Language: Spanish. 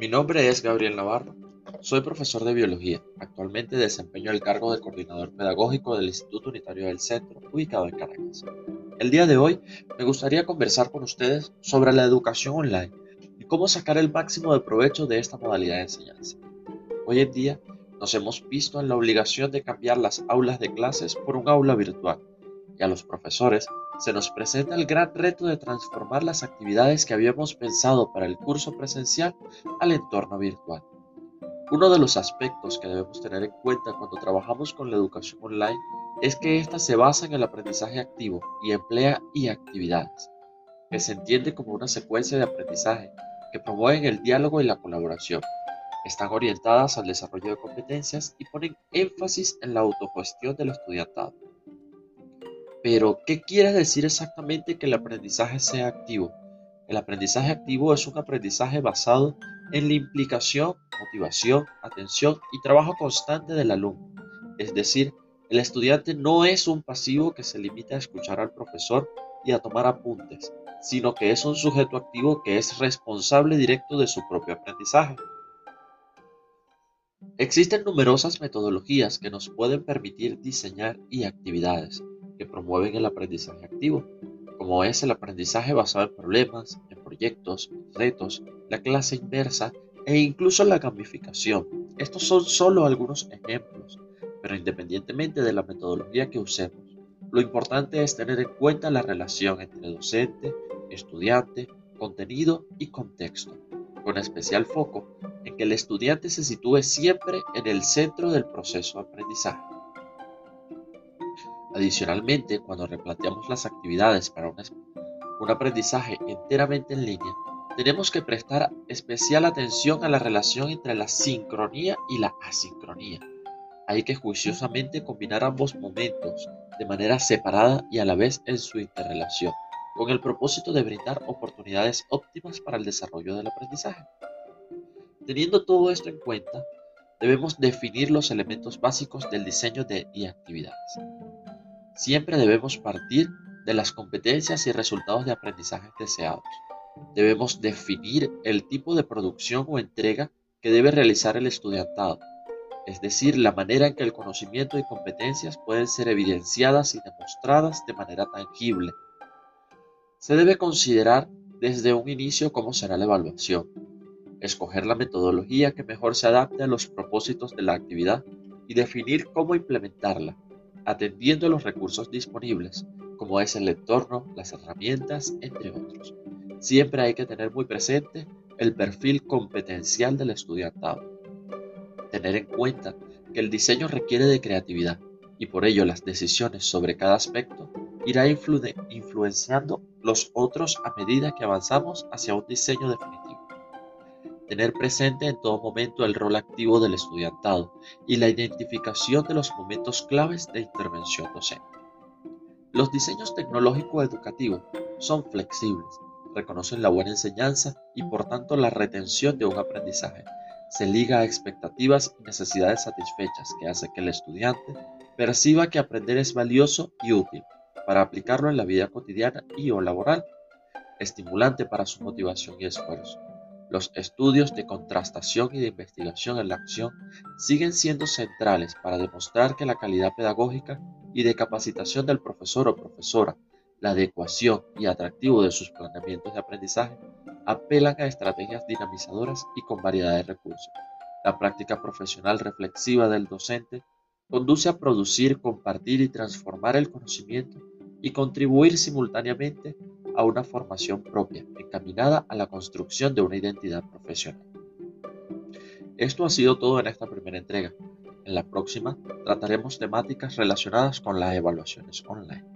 Mi nombre es Gabriel Navarro. Soy profesor de biología. Actualmente desempeño el cargo de coordinador pedagógico del Instituto Unitario del Centro, ubicado en Caracas. El día de hoy me gustaría conversar con ustedes sobre la educación online y cómo sacar el máximo de provecho de esta modalidad de enseñanza. Hoy en día nos hemos visto en la obligación de cambiar las aulas de clases por un aula virtual y a los profesores se nos presenta el gran reto de transformar las actividades que habíamos pensado para el curso presencial al entorno virtual. Uno de los aspectos que debemos tener en cuenta cuando trabajamos con la educación online es que ésta se basa en el aprendizaje activo y emplea y actividades, que se entiende como una secuencia de aprendizaje que promueven el diálogo y la colaboración. Están orientadas al desarrollo de competencias y ponen énfasis en la autogestión del estudiantado. Pero, ¿qué quiere decir exactamente que el aprendizaje sea activo? El aprendizaje activo es un aprendizaje basado en la implicación, motivación, atención y trabajo constante del alumno. Es decir, el estudiante no es un pasivo que se limita a escuchar al profesor y a tomar apuntes, sino que es un sujeto activo que es responsable directo de su propio aprendizaje. Existen numerosas metodologías que nos pueden permitir diseñar y actividades que promueven el aprendizaje activo, como es el aprendizaje basado en problemas, en proyectos, retos, la clase inversa e incluso la gamificación. Estos son solo algunos ejemplos, pero independientemente de la metodología que usemos, lo importante es tener en cuenta la relación entre docente, estudiante, contenido y contexto, con especial foco en que el estudiante se sitúe siempre en el centro del proceso de aprendizaje. Adicionalmente, cuando replanteamos las actividades para un, aprendizaje enteramente en línea, tenemos que prestar especial atención a la relación entre la sincronía y la asincronía. Hay que juiciosamente combinar ambos momentos de manera separada y a la vez en su interrelación, con el propósito de brindar oportunidades óptimas para el desarrollo del aprendizaje. Teniendo todo esto en cuenta, debemos definir los elementos básicos del diseño de actividades. Siempre debemos partir de las competencias y resultados de aprendizaje deseados. Debemos definir el tipo de producción o entrega que debe realizar el estudiantado, es decir, la manera en que el conocimiento y competencias pueden ser evidenciadas y demostradas de manera tangible. Se debe considerar desde un inicio cómo será la evaluación, escoger la metodología que mejor se adapte a los propósitos de la actividad y definir cómo implementarla atendiendo a los recursos disponibles, como es el entorno, las herramientas, entre otros. Siempre hay que tener muy presente el perfil competencial del estudiantado. Tener en cuenta que el diseño requiere de creatividad y por ello las decisiones sobre cada aspecto irá influenciando los otros a medida que avanzamos hacia un diseño definitivo. Tener presente en todo momento el rol activo del estudiantado y la identificación de los momentos claves de intervención docente. Los diseños tecnológico-educativos son flexibles, reconocen la buena enseñanza y por tanto la retención de un aprendizaje. Se liga a expectativas y necesidades satisfechas que hace que el estudiante perciba que aprender es valioso y útil para aplicarlo en la vida cotidiana y o laboral, estimulante para su motivación y esfuerzo. Los estudios de contrastación y de investigación en la acción siguen siendo centrales para demostrar que la calidad pedagógica y de capacitación del profesor o profesora, la adecuación y atractivo de sus planteamientos de aprendizaje apelan a estrategias dinamizadoras y con variedad de recursos. La práctica profesional reflexiva del docente conduce a producir, compartir y transformar el conocimiento y contribuir simultáneamente a una formación propia, encaminada a la construcción de una identidad profesional. Esto ha sido todo en esta primera entrega. En la próxima trataremos temáticas relacionadas con las evaluaciones online.